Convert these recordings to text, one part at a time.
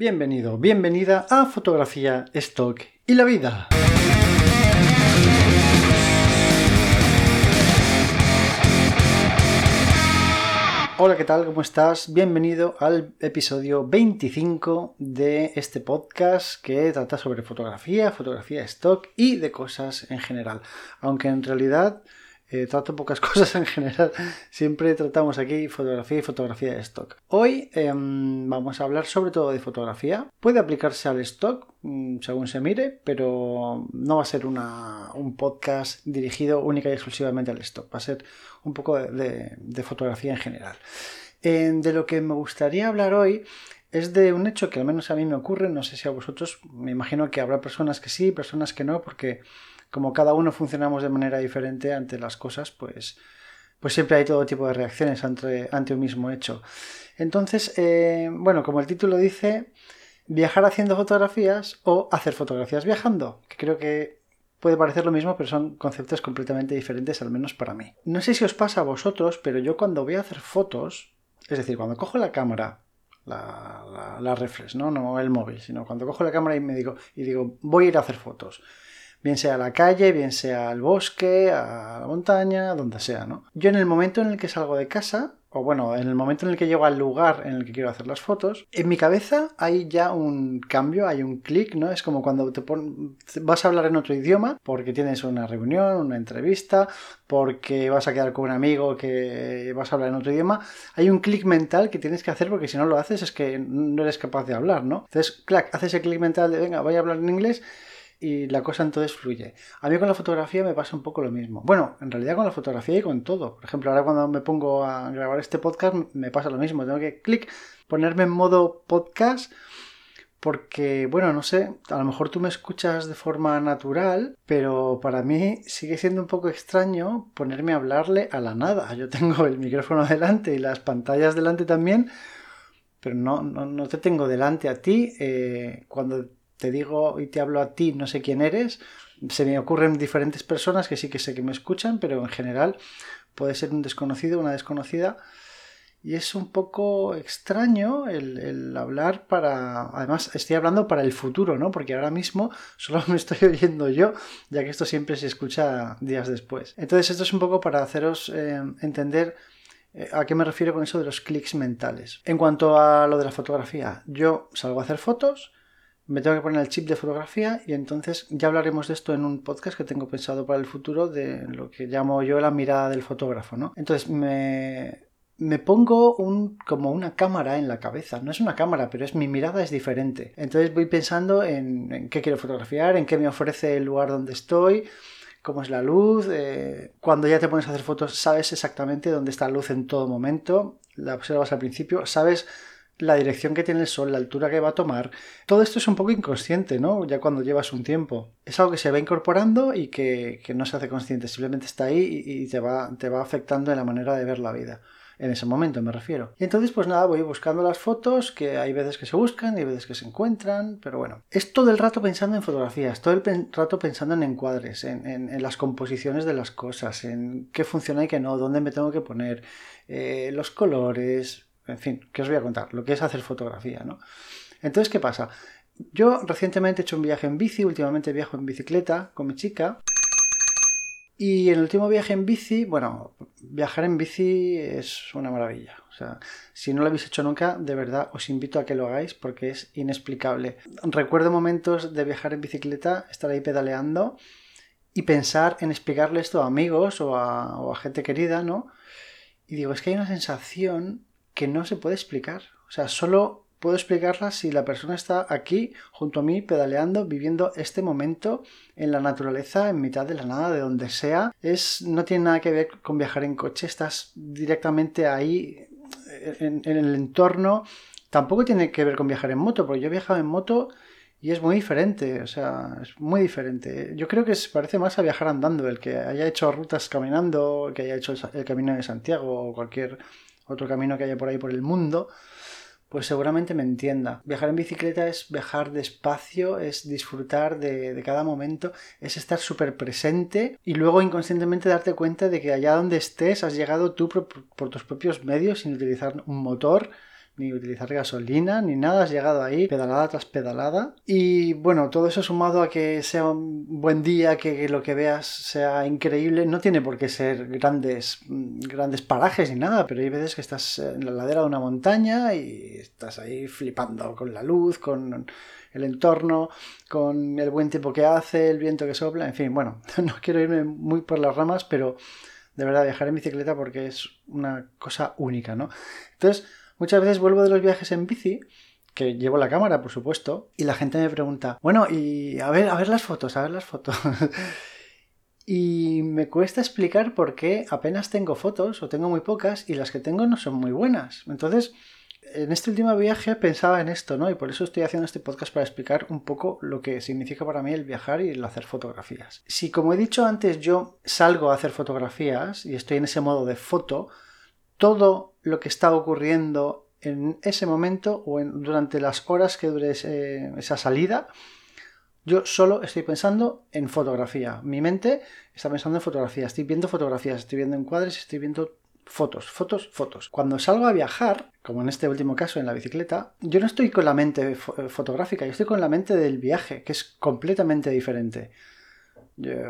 Bienvenido, bienvenida a Fotografía, Stock y la Vida. Hola, ¿qué tal? ¿Cómo estás? Bienvenido al episodio 25 de este podcast que trata sobre fotografía, fotografía stock y de cosas en general. Aunque en realidad eh, trato pocas cosas en general. Siempre tratamos aquí fotografía y fotografía de stock. Hoy em, vamos a hablar sobre todo de fotografía. Puede aplicarse al stock mm, según se mire, pero no va a ser un podcast dirigido única y exclusivamente al stock. Va a ser un poco de, fotografía en general. de lo que me gustaría hablar hoy es de un hecho que al menos a mí me ocurre, no sé si a vosotros, me imagino que habrá personas que sí, personas que no, porque como cada uno funcionamos de manera diferente ante las cosas, pues, pues siempre hay todo tipo de reacciones ante, ante un mismo hecho. Entonces, eh, bueno, como el título dice, viajar haciendo fotografías o hacer fotografías viajando, que creo que puede parecer lo mismo, pero son conceptos completamente diferentes, al menos para mí. No sé si os pasa a vosotros, pero yo cuando voy a hacer fotos, es decir, cuando cojo la cámara, la, la, reflex, ¿no? no el móvil, sino cuando cojo la cámara y me digo, y digo, voy a ir a hacer fotos bien sea a la calle, bien sea al bosque, a la montaña, donde sea, ¿no? Yo en el momento en el que salgo de casa, o bueno, en el momento en el que llego al lugar en el que quiero hacer las fotos, en mi cabeza hay ya un cambio, hay un clic, ¿no? Es como cuando te vas a hablar en otro idioma porque tienes una reunión, una entrevista, porque vas a quedar con un amigo que vas a hablar en otro idioma, hay un clic mental que tienes que hacer porque si no lo haces es que no eres capaz de hablar, ¿no? Entonces, clac, haces el clic mental de, venga, voy a hablar en inglés y la cosa entonces fluye. A mí con la fotografía me pasa un poco lo mismo. Bueno, en realidad con la fotografía y con todo. Por ejemplo, ahora cuando me pongo a grabar este podcast me pasa lo mismo. Tengo que clic, ponerme en modo podcast porque, bueno, no sé, a lo mejor tú me escuchas de forma natural, pero para mí sigue siendo un poco extraño ponerme a hablarle a la nada. Yo tengo el micrófono delante y las pantallas delante también, pero no, no, te tengo delante a ti. Eh, cuando te digo y te hablo a ti, no sé quién eres, se me ocurren diferentes personas que sí que sé que me escuchan, pero en general puede ser un desconocido, una desconocida. Y es un poco extraño el, hablar para... Además, estoy hablando para el futuro, ¿no? Porque ahora mismo solo me estoy oyendo yo, ya que esto siempre se escucha días después. Entonces, esto es un poco para haceros eh, entender eh, ¿A qué me refiero con eso de los clics mentales? En cuanto a lo de la fotografía, yo salgo a hacer fotos, me tengo que poner el chip de fotografía y entonces ya hablaremos de esto en un podcast que tengo pensado para el futuro de lo que llamo yo la mirada del fotógrafo, ¿no? Entonces me, me pongo un, como una cámara en la cabeza. No es una cámara, pero es mi mirada es diferente. Entonces voy pensando en, qué quiero fotografiar, en qué me ofrece el lugar donde estoy, cómo es la luz. Eh, cuando ya te pones a hacer fotos, sabes exactamente dónde está la luz en todo momento. La observas al principio, sabes la dirección que tiene el sol, la altura que va a tomar. Todo esto es un poco inconsciente, ¿no? Ya cuando llevas un tiempo. Es algo que se va incorporando y que, no se hace consciente, simplemente está ahí y, te, va, te va afectando en la manera de ver la vida. En ese momento me refiero. Y entonces, pues nada, voy buscando las fotos, que hay veces que se buscan y hay veces que se encuentran, pero bueno. Es todo el rato pensando en fotografías, todo el rato pensando en encuadres, en, las composiciones de las cosas, en qué funciona y qué no, dónde me tengo que poner, eh, los colores, en fin, ¿qué os voy a contar? Lo que es hacer fotografía, ¿no? Entonces, ¿qué pasa? Yo recientemente he hecho un viaje en bici, últimamente viajo en bicicleta con mi chica. Y en el último viaje en bici, bueno, viajar en bici es una maravilla. O sea, si no lo habéis hecho nunca, de verdad os invito a que lo hagáis porque es inexplicable. Recuerdo momentos de viajar en bicicleta, estar ahí pedaleando y pensar en explicarle esto a amigos o a, o a gente querida, ¿no? Y digo, es que hay una sensación que no se puede explicar. O sea, solo puedo explicarla si la persona está aquí junto a mí pedaleando, viviendo este momento en la naturaleza, en mitad de la nada, de donde sea. Es, no tiene nada que ver con viajar en coche, estás directamente ahí en, el entorno. Tampoco tiene que ver con viajar en moto, porque yo he viajado en moto y es muy diferente, o sea, es muy diferente. Yo creo que se parece más a viajar andando, el que haya hecho rutas caminando, que haya hecho el camino de Santiago o cualquier otro camino que haya por ahí por el mundo, pues seguramente me entienda. Viajar en bicicleta es viajar despacio, es disfrutar de, cada momento, es estar súper presente y luego inconscientemente darte cuenta de que allá donde estés has llegado tú por, tus propios medios sin utilizar un motor ni utilizar gasolina, ni nada, has llegado ahí pedalada tras pedalada. Y bueno, todo eso sumado a que sea un buen día, que, lo que veas sea increíble, no tiene por qué ser grandes, grandes parajes ni nada, pero hay veces que estás en la ladera de una montaña y estás ahí flipando con la luz, con el entorno, con el buen tiempo que hace, el viento que sopla, en fin, bueno, no quiero irme muy por las ramas, pero de verdad viajar en bicicleta porque es una cosa única, ¿no? Entonces, Muchas veces vuelvo de los viajes en bici, que llevo la cámara, por supuesto, y la gente me pregunta, bueno, y a ver, a ver las fotos, a ver las fotos. y me cuesta explicar por qué apenas tengo fotos o tengo muy pocas y las que tengo no son muy buenas. Entonces, en este último viaje pensaba en esto, ¿no? Y por eso estoy haciendo este podcast para explicar un poco lo que significa para mí el viajar y el hacer fotografías. Si, como he dicho antes, yo salgo a hacer fotografías y estoy en ese modo de foto, todo lo que está ocurriendo en ese momento o durante las horas que dure esa salida, yo solo estoy pensando en fotografía. Mi mente está pensando en fotografía. Estoy viendo fotografías, estoy viendo encuadres, estoy viendo fotos, fotos, fotos. Cuando salgo a viajar, como en este último caso en la bicicleta, yo no estoy con la mente fotográfica, yo estoy con la mente del viaje, que es completamente diferente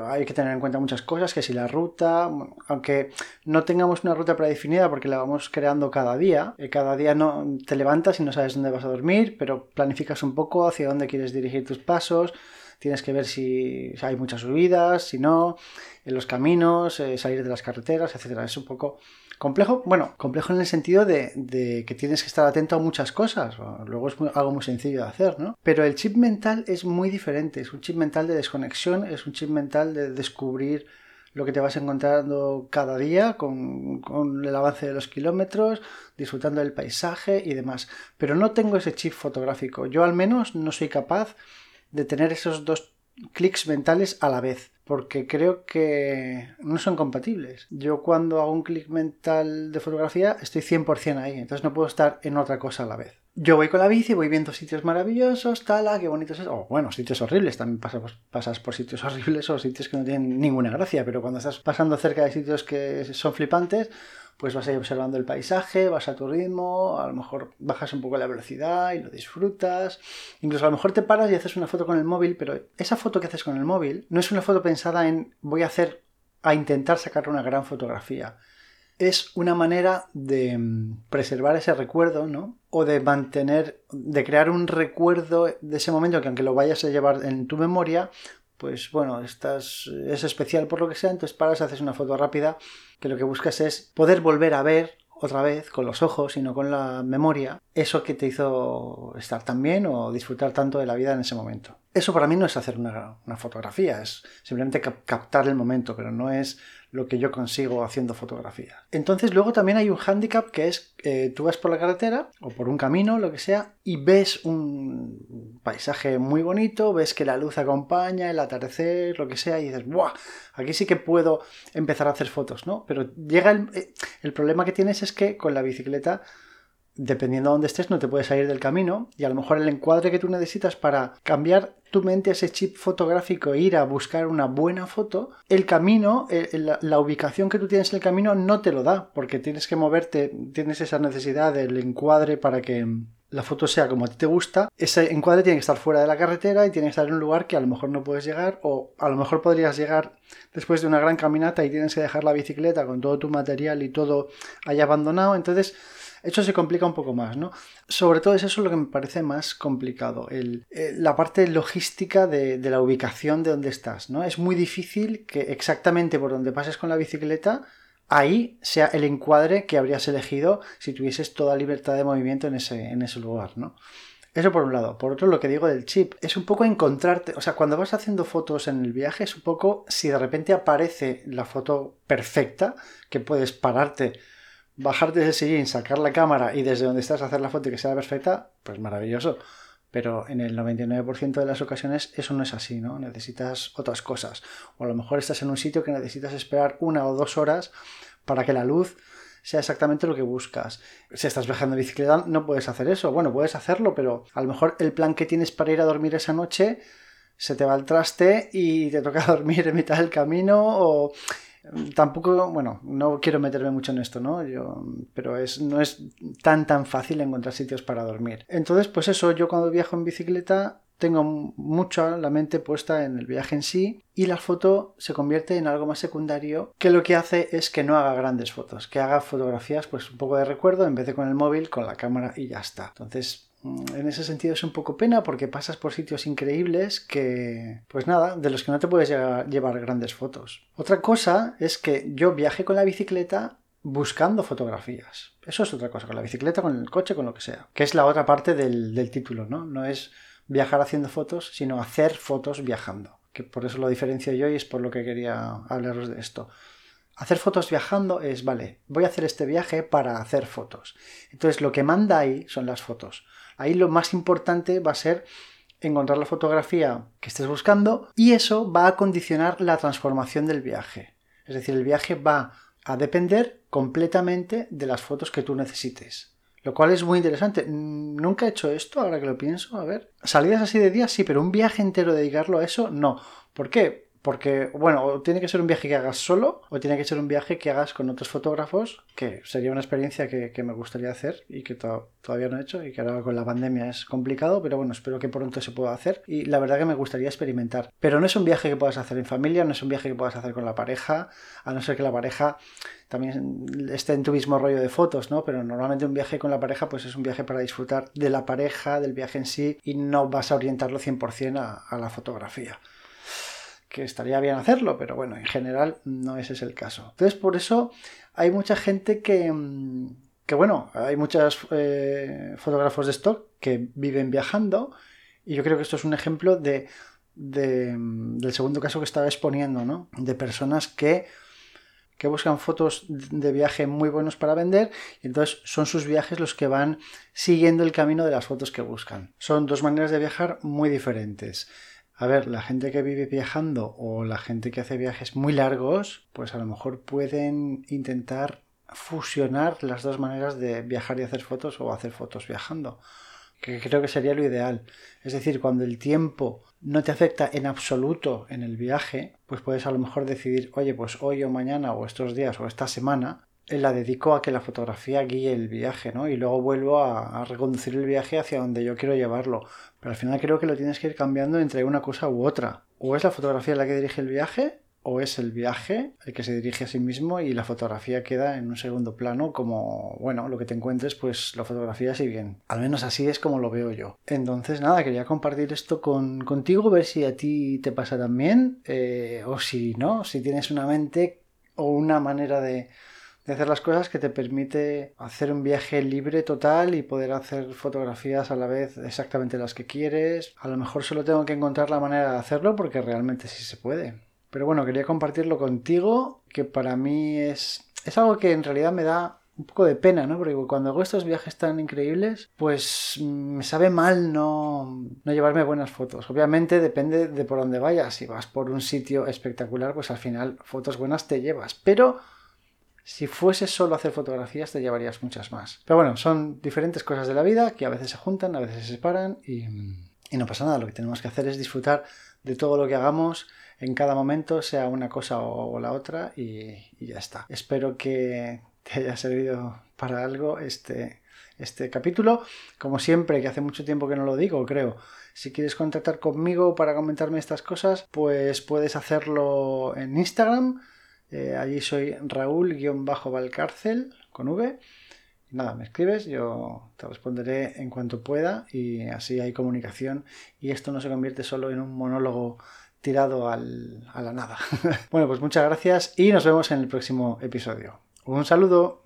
hay que tener en cuenta muchas cosas, que si la ruta, aunque no tengamos una ruta predefinida porque la vamos creando cada día, eh, cada día no te levantas y no sabes dónde vas a dormir, pero planificas un poco hacia dónde quieres dirigir tus pasos, tienes que ver si, hay muchas subidas, si no, en los caminos, eh, salir de las carreteras, etcétera. Es un poco complejo, bueno, complejo en el sentido de, que tienes que estar atento a muchas cosas. Luego es algo muy sencillo de hacer, ¿no? Pero el chip mental es muy diferente. Es un chip mental de desconexión, es un chip mental de descubrir lo que te vas encontrando cada día con, con, el avance de los kilómetros, disfrutando del paisaje y demás. Pero no tengo ese chip fotográfico. Yo al menos no soy capaz de tener esos dos clics mentales a la vez, porque creo que no son compatibles. Yo cuando hago un clic mental de fotografía estoy 100% ahí, entonces no puedo estar en otra cosa a la vez. Yo voy con la bici, voy viendo sitios maravillosos, tal, ah, qué bonitos es. O bueno, sitios horribles, también pasas, pasas por sitios horribles o sitios que no tienen ninguna gracia, pero cuando estás pasando cerca de sitios que son flipantes, pues vas a ir observando el paisaje, vas a tu ritmo, a lo mejor bajas un poco la velocidad y lo disfrutas. Incluso a lo mejor te paras y haces una foto con el móvil, pero esa foto que haces con el móvil no es una foto pensada en voy a hacer, a intentar sacar una gran fotografía. Es una manera de mm, preservar ese recuerdo, ¿no? O de mantener, de crear un recuerdo de ese momento que aunque lo vayas a llevar en tu memoria, pues bueno, estás, es especial por lo que sea, entonces paras, haces una foto rápida, que lo que buscas es poder volver a ver otra vez con los ojos y no con la memoria eso que te hizo estar tan bien o disfrutar tanto de la vida en ese momento. Eso para mí no es hacer una, fotografía, es simplemente captar el momento, pero no es lo que yo consigo haciendo fotografía. Entonces luego también hay un hándicap que es eh, tú vas por la carretera o por un camino, lo que sea, y ves un paisaje muy bonito, ves que la luz acompaña, el atardecer, lo que sea, y dices, ¡buah! Aquí sí que puedo empezar a hacer fotos, ¿no? Pero llega el, eh, el problema que tienes es que con la bicicleta dependiendo de dónde estés, no te puedes salir del camino. Y a lo mejor el encuadre que tú necesitas para cambiar tu mente a ese chip fotográfico e ir a buscar una buena foto, el camino, la, ubicación que tú tienes en el camino no te lo da, porque tienes que moverte, tienes esa necesidad del encuadre para que la foto sea como a ti te gusta, ese encuadre tiene que estar fuera de la carretera y tiene que estar en un lugar que a lo mejor no puedes llegar o a lo mejor podrías llegar después de una gran caminata y tienes que dejar la bicicleta con todo tu material y todo ahí abandonado, entonces eso se complica un poco más, ¿no? Sobre todo es eso lo que me parece más complicado, el, eh, la parte logística de, de, la ubicación de donde estás, ¿no? Es muy difícil que exactamente por donde pases con la bicicleta, ahí sea el encuadre que habrías elegido si tuvieses toda libertad de movimiento en ese, en ese lugar, ¿no? Eso por un lado. Por otro, lo que digo del chip es un poco encontrarte, o sea, cuando vas haciendo fotos en el viaje es un poco si de repente aparece la foto perfecta, que puedes pararte bajarte del sillín, sacar la cámara y desde donde estás hacer la foto y que sea perfecta, pues maravilloso. Pero en el 99% de las ocasiones eso no es así, ¿no? Necesitas otras cosas. O a lo mejor estás en un sitio que necesitas esperar una o dos horas para que la luz sea exactamente lo que buscas. Si estás viajando en bicicleta no puedes hacer eso. Bueno, puedes hacerlo, pero a lo mejor el plan que tienes para ir a dormir esa noche se te va al traste y te toca dormir en mitad del camino o Tampoco, bueno, no quiero meterme mucho en esto, ¿no? Yo, pero es, no es tan tan fácil encontrar sitios para dormir. Entonces, pues eso, yo cuando viajo en bicicleta tengo mucho la mente puesta en el viaje en sí y la foto se convierte en algo más secundario que lo que hace es que no haga grandes fotos, que haga fotografías pues un poco de recuerdo en vez de con el móvil, con la cámara y ya está. Entonces en ese sentido es un poco pena porque pasas por sitios increíbles que, pues nada, de los que no te puedes llevar grandes fotos. Otra cosa es que yo viaje con la bicicleta buscando fotografías. Eso es otra cosa, con la bicicleta, con el coche, con lo que sea. Que es la otra parte del, del título, ¿no? No es viajar haciendo fotos, sino hacer fotos viajando. Que por eso lo diferencio yo y es por lo que quería hablaros de esto. Hacer fotos viajando es, vale, voy a hacer este viaje para hacer fotos. Entonces lo que manda ahí son las fotos. Ahí lo más importante va a ser encontrar la fotografía que estés buscando y eso va a condicionar la transformación del viaje. Es decir, el viaje va a depender completamente de las fotos que tú necesites. Lo cual es muy interesante. Nunca he hecho esto, ahora que lo pienso. A ver. Salidas así de día, sí, pero un viaje entero dedicarlo a eso, no. ¿Por qué? Porque, bueno, o tiene que ser un viaje que hagas solo o tiene que ser un viaje que hagas con otros fotógrafos, que sería una experiencia que, me gustaría hacer y que todavía no he hecho y que ahora con la pandemia es complicado, pero bueno, espero que pronto se pueda hacer y la verdad que me gustaría experimentar. Pero no es un viaje que puedas hacer en familia, no es un viaje que puedas hacer con la pareja, a no ser que la pareja también esté en tu mismo rollo de fotos, ¿no? Pero normalmente un viaje con la pareja pues es un viaje para disfrutar de la pareja, del viaje en sí y no vas a orientarlo 100% a, a la fotografía que estaría bien hacerlo, pero bueno, en general no ese es el caso. Entonces, por eso hay mucha gente que, mm, que bueno, hay muchos eh, fotógrafos de stock que viven viajando y yo creo que esto es un ejemplo de, mm, del segundo caso que estaba exponiendo, ¿no? De personas que que buscan fotos de viaje muy buenos para vender y entonces son sus viajes los que van siguiendo el camino de las fotos que buscan. Son dos maneras de viajar muy diferentes. A ver, la gente que vive viajando o la gente que hace viajes muy largos, pues a lo mejor pueden intentar fusionar las dos maneras de viajar y hacer fotos o hacer fotos viajando, que creo que sería lo ideal. Es decir, cuando el tiempo no te afecta en absoluto en el viaje, pues puedes a lo mejor decidir, oye, pues hoy o mañana o estos días o esta semana la dedico a que la fotografía guíe el viaje, ¿no? Y luego vuelvo a, reconducir el viaje hacia donde yo quiero llevarlo. Pero al final creo que lo tienes que ir cambiando entre una cosa u otra. O es la fotografía la que dirige el viaje, o es el viaje el que se dirige a sí mismo y la fotografía queda en un segundo plano como, bueno, lo que te encuentres, pues lo fotografías y bien. Al menos así es como lo veo yo. Entonces, nada, quería compartir esto con, contigo, ver si a ti te pasa también, eh, o si no, si tienes una mente o una manera de de hacer las cosas que te permite hacer un viaje libre total y poder hacer fotografías a la vez exactamente las que quieres. A lo mejor solo tengo que encontrar la manera de hacerlo porque realmente sí se puede. Pero bueno, quería compartirlo contigo, que para mí es, es algo que en realidad me da un poco de pena, ¿no? Porque cuando hago estos viajes tan increíbles, pues me sabe mal no, no llevarme buenas fotos. Obviamente depende de por dónde vayas. Si vas por un sitio espectacular, pues al final fotos buenas te llevas. Pero si fuese solo hacer fotografías te llevarías muchas más. Pero bueno, son diferentes cosas de la vida que a veces se juntan, a veces se separan y, no pasa nada. Lo que tenemos que hacer es disfrutar de todo lo que hagamos en cada momento, sea una cosa o, la otra y, ya está. Espero que te haya servido para algo este, este capítulo. Como siempre, que hace mucho tiempo que no lo digo, creo. Si quieres contactar conmigo para comentarme estas cosas, pues puedes hacerlo en Instagram eh, allí soy Raúl-Valcárcel con V. nada, me escribes, yo te responderé en cuanto pueda y así hay comunicación y esto no se convierte solo en un monólogo tirado a la nada. bueno, pues muchas gracias y nos vemos en el próximo episodio. Un saludo.